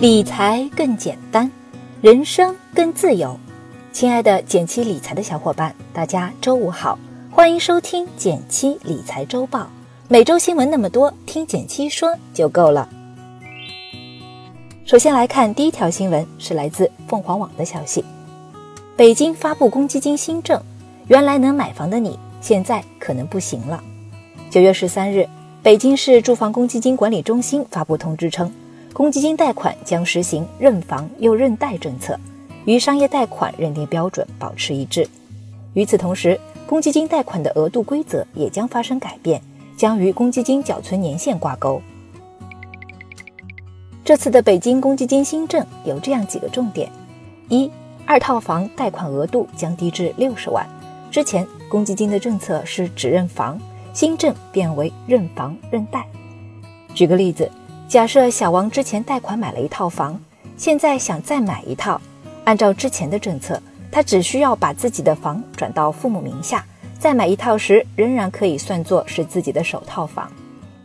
理财更简单，人生更自由。亲爱的减七理财的小伙伴，大家周五好，欢迎收听减七理财周报。每周新闻那么多，听减七说就够了。首先来看第一条新闻，是来自凤凰网的消息：北京发布公积金新政，原来能买房的你，现在可能不行了。九月十三日，北京市住房公积金管理中心发布通知称。公积金贷款将实行认房又认贷政策，与商业贷款认定标准保持一致。与此同时，公积金贷款的额度规则也将发生改变，将与公积金缴存年限挂钩。这次的北京公积金新政有这样几个重点：一、二套房贷款额度将低至六十万。之前公积金的政策是只认房，新政变为认房认贷。举个例子。假设小王之前贷款买了一套房，现在想再买一套，按照之前的政策，他只需要把自己的房转到父母名下，再买一套时仍然可以算作是自己的首套房。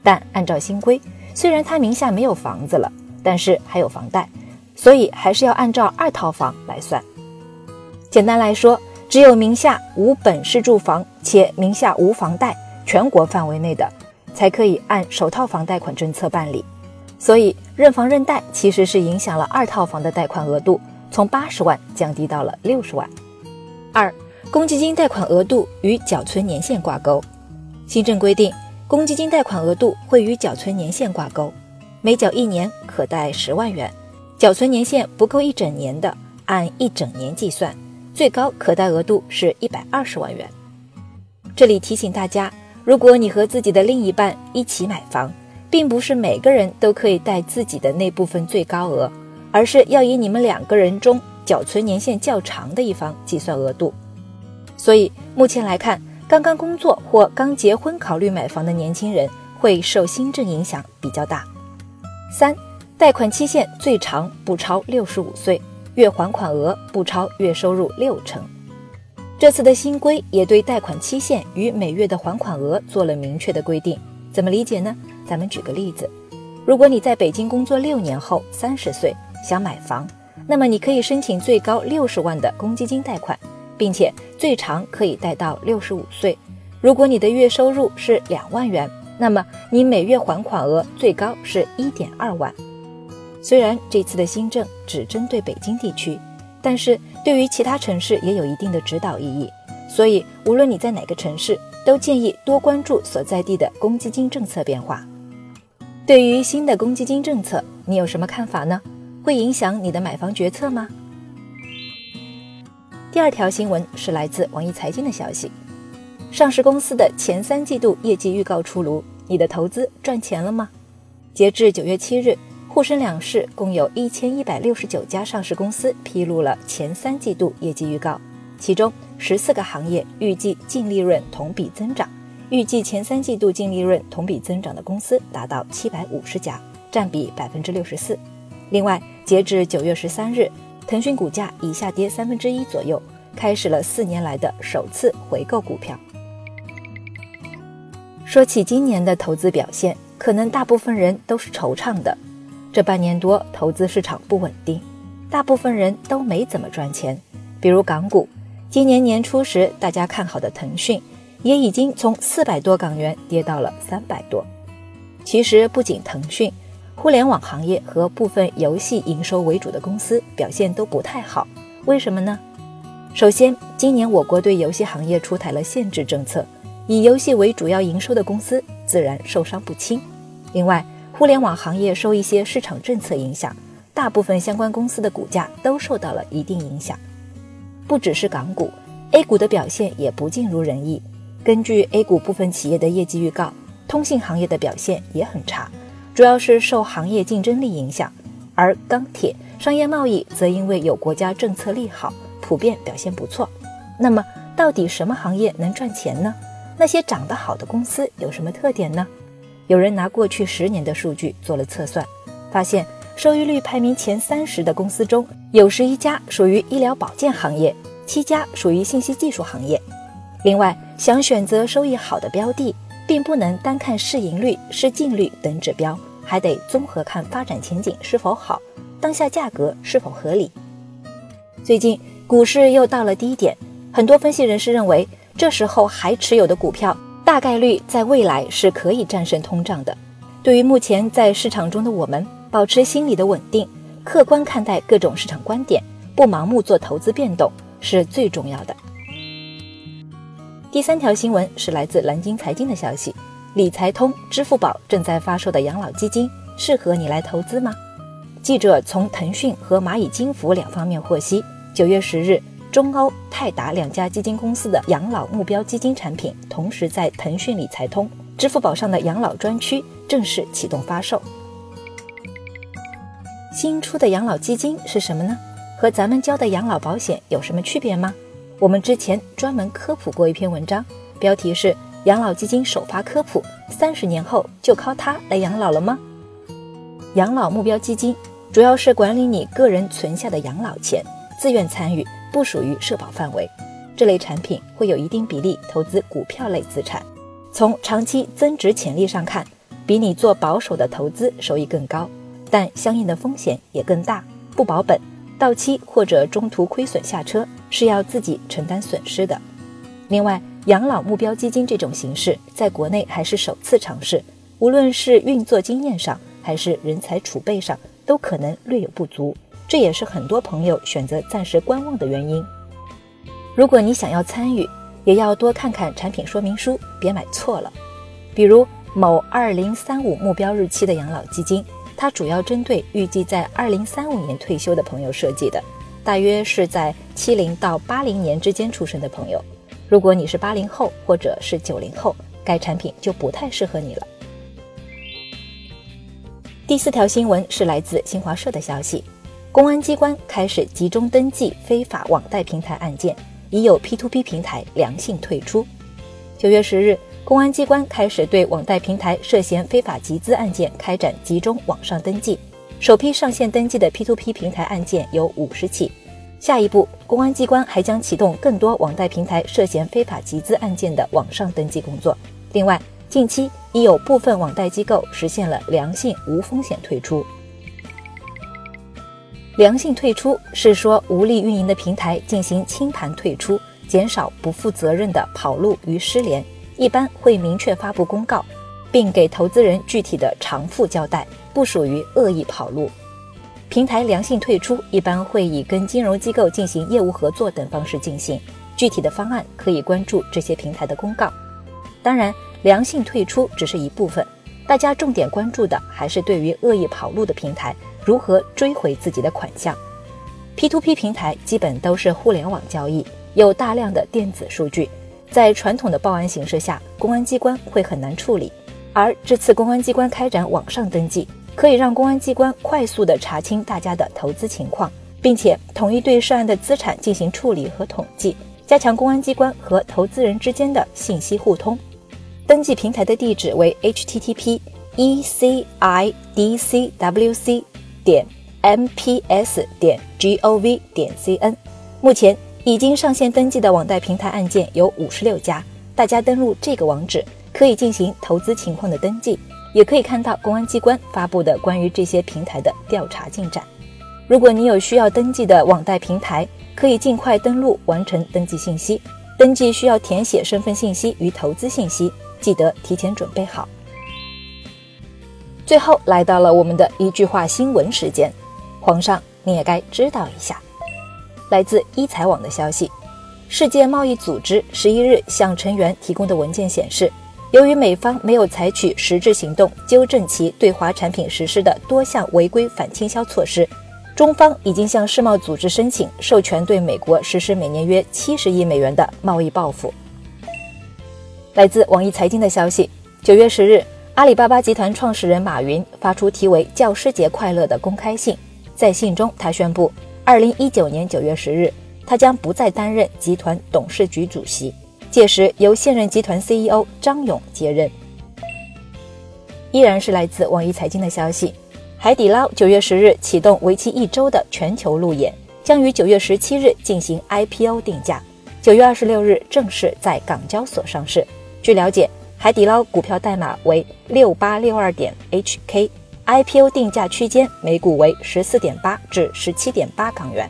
但按照新规，虽然他名下没有房子了，但是还有房贷，所以还是要按照二套房来算。简单来说，只有名下无本市住房且名下无房贷，全国范围内的，才可以按首套房贷款政策办理。所以认房认贷其实是影响了二套房的贷款额度，从八十万降低到了六十万。二，公积金贷款额度与缴存年限挂钩。新政规定，公积金贷款额度会与缴存年限挂钩，每缴一年可贷十万元，缴存年限不够一整年的，按一整年计算，最高可贷额度是一百二十万元。这里提醒大家，如果你和自己的另一半一起买房，并不是每个人都可以贷自己的那部分最高额，而是要以你们两个人中缴存年限较长的一方计算额度。所以目前来看，刚刚工作或刚结婚考虑买房的年轻人会受新政影响比较大。三，贷款期限最长不超六十五岁，月还款额不超月收入六成。这次的新规也对贷款期限与每月的还款额做了明确的规定。怎么理解呢？咱们举个例子，如果你在北京工作六年后三十岁想买房，那么你可以申请最高六十万的公积金贷款，并且最长可以贷到六十五岁。如果你的月收入是两万元，那么你每月还款额最高是一点二万。虽然这次的新政只针对北京地区，但是对于其他城市也有一定的指导意义。所以，无论你在哪个城市，都建议多关注所在地的公积金政策变化。对于新的公积金政策，你有什么看法呢？会影响你的买房决策吗？第二条新闻是来自网易财经的消息：上市公司的前三季度业绩预告出炉，你的投资赚钱了吗？截至九月七日，沪深两市共有一千一百六十九家上市公司披露了前三季度业绩预告。其中十四个行业预计净利润同比增长，预计前三季度净利润同比增长的公司达到七百五十家，占比百分之六十四。另外，截至九月十三日，腾讯股价已下跌三分之一左右，开始了四年来的首次回购股票。说起今年的投资表现，可能大部分人都是惆怅的。这半年多，投资市场不稳定，大部分人都没怎么赚钱，比如港股。今年年初时，大家看好的腾讯，也已经从四百多港元跌到了三百多。其实不仅腾讯，互联网行业和部分游戏营收为主的公司表现都不太好。为什么呢？首先，今年我国对游戏行业出台了限制政策，以游戏为主要营收的公司自然受伤不轻。另外，互联网行业受一些市场政策影响，大部分相关公司的股价都受到了一定影响。不只是港股，A 股的表现也不尽如人意。根据 A 股部分企业的业绩预告，通信行业的表现也很差，主要是受行业竞争力影响。而钢铁、商业贸易则因为有国家政策利好，普遍表现不错。那么，到底什么行业能赚钱呢？那些涨得好的公司有什么特点呢？有人拿过去十年的数据做了测算，发现。收益率排名前三十的公司中有十一家属于医疗保健行业，七家属于信息技术行业。另外，想选择收益好的标的，并不能单看市盈率、市净率等指标，还得综合看发展前景是否好，当下价格是否合理？最近股市又到了低点，很多分析人士认为，这时候还持有的股票，大概率在未来是可以战胜通胀的。对于目前在市场中的我们，保持心理的稳定，客观看待各种市场观点，不盲目做投资变动，是最重要的。第三条新闻是来自南京财经的消息：理财通、支付宝正在发售的养老基金，适合你来投资吗？记者从腾讯和蚂蚁金服两方面获悉，九月十日，中欧泰达两家基金公司的养老目标基金产品，同时在腾讯理财通、支付宝上的养老专区正式启动发售。新出的养老基金是什么呢？和咱们交的养老保险有什么区别吗？我们之前专门科普过一篇文章，标题是《养老基金首发科普》，三十年后就靠它来养老了吗？养老目标基金。主要是管理你个人存下的养老钱，自愿参与，不属于社保范围。这类产品会有一定比例投资股票类资产，从长期增值潜力上看，比你做保守的投资收益更高，但相应的风险也更大，不保本，到期或者中途亏损下车是要自己承担损失的。另外，养老目标基金这种形式在国内还是首次尝试，无论是运作经验上还是人才储备上。都可能略有不足，这也是很多朋友选择暂时观望的原因。如果你想要参与，也要多看看产品说明书，别买错了。比如某二零三五目标日期的养老基金，它主要针对预计在二零三五年退休的朋友设计的，大约是在七零到八零年之间出生的朋友。如果你是八零后或者是九零后，该产品就不太适合你了。第四条新闻是来自新华社的消息，公安机关开始集中登记非法网贷平台案件，已有 P2P 平台良性退出。九月十日，公安机关开始对网贷平台涉嫌非法集资案件开展集中网上登记，首批上线登记的 P2P 平台案件有五十起。下一步，公安机关还将启动更多网贷平台涉嫌非法集资案件的网上登记工作。另外，近期已有部分网贷机构实现了良性无风险退出。良性退出是说无力运营的平台进行清盘退出，减少不负责任的跑路与失联，一般会明确发布公告，并给投资人具体的偿付交代，不属于恶意跑路。平台良性退出一般会以跟金融机构进行业务合作等方式进行，具体的方案可以关注这些平台的公告。当然。良性退出只是一部分，大家重点关注的还是对于恶意跑路的平台如何追回自己的款项。P2P 平台基本都是互联网交易，有大量的电子数据，在传统的报案形式下，公安机关会很难处理。而这次公安机关开展网上登记，可以让公安机关快速的查清大家的投资情况，并且统一对涉案的资产进行处理和统计，加强公安机关和投资人之间的信息互通。登记平台的地址为 http e c i d c w c 点 m p s 点 g o v 点 c n。目前已经上线登记的网贷平台案件有五十六家，大家登录这个网址可以进行投资情况的登记，也可以看到公安机关发布的关于这些平台的调查进展。如果你有需要登记的网贷平台，可以尽快登录完成登记信息。登记需要填写身份信息与投资信息。记得提前准备好。最后来到了我们的一句话新闻时间，皇上你也该知道一下。来自一财网的消息，世界贸易组织十一日向成员提供的文件显示，由于美方没有采取实质行动纠正其对华产品实施的多项违规反倾销措施，中方已经向世贸组织申请授权对美国实施每年约七十亿美元的贸易报复。来自网易财经的消息，九月十日，阿里巴巴集团创始人马云发出题为“教师节快乐”的公开信。在信中，他宣布，二零一九年九月十日，他将不再担任集团董事局主席，届时由现任集团 CEO 张勇接任。依然是来自网易财经的消息，海底捞九月十日启动为期一周的全球路演，将于九月十七日进行 IPO 定价，九月二十六日正式在港交所上市。据了解，海底捞股票代码为六八六二点 HK，IPO 定价区间每股为十四点八至十七点八港元。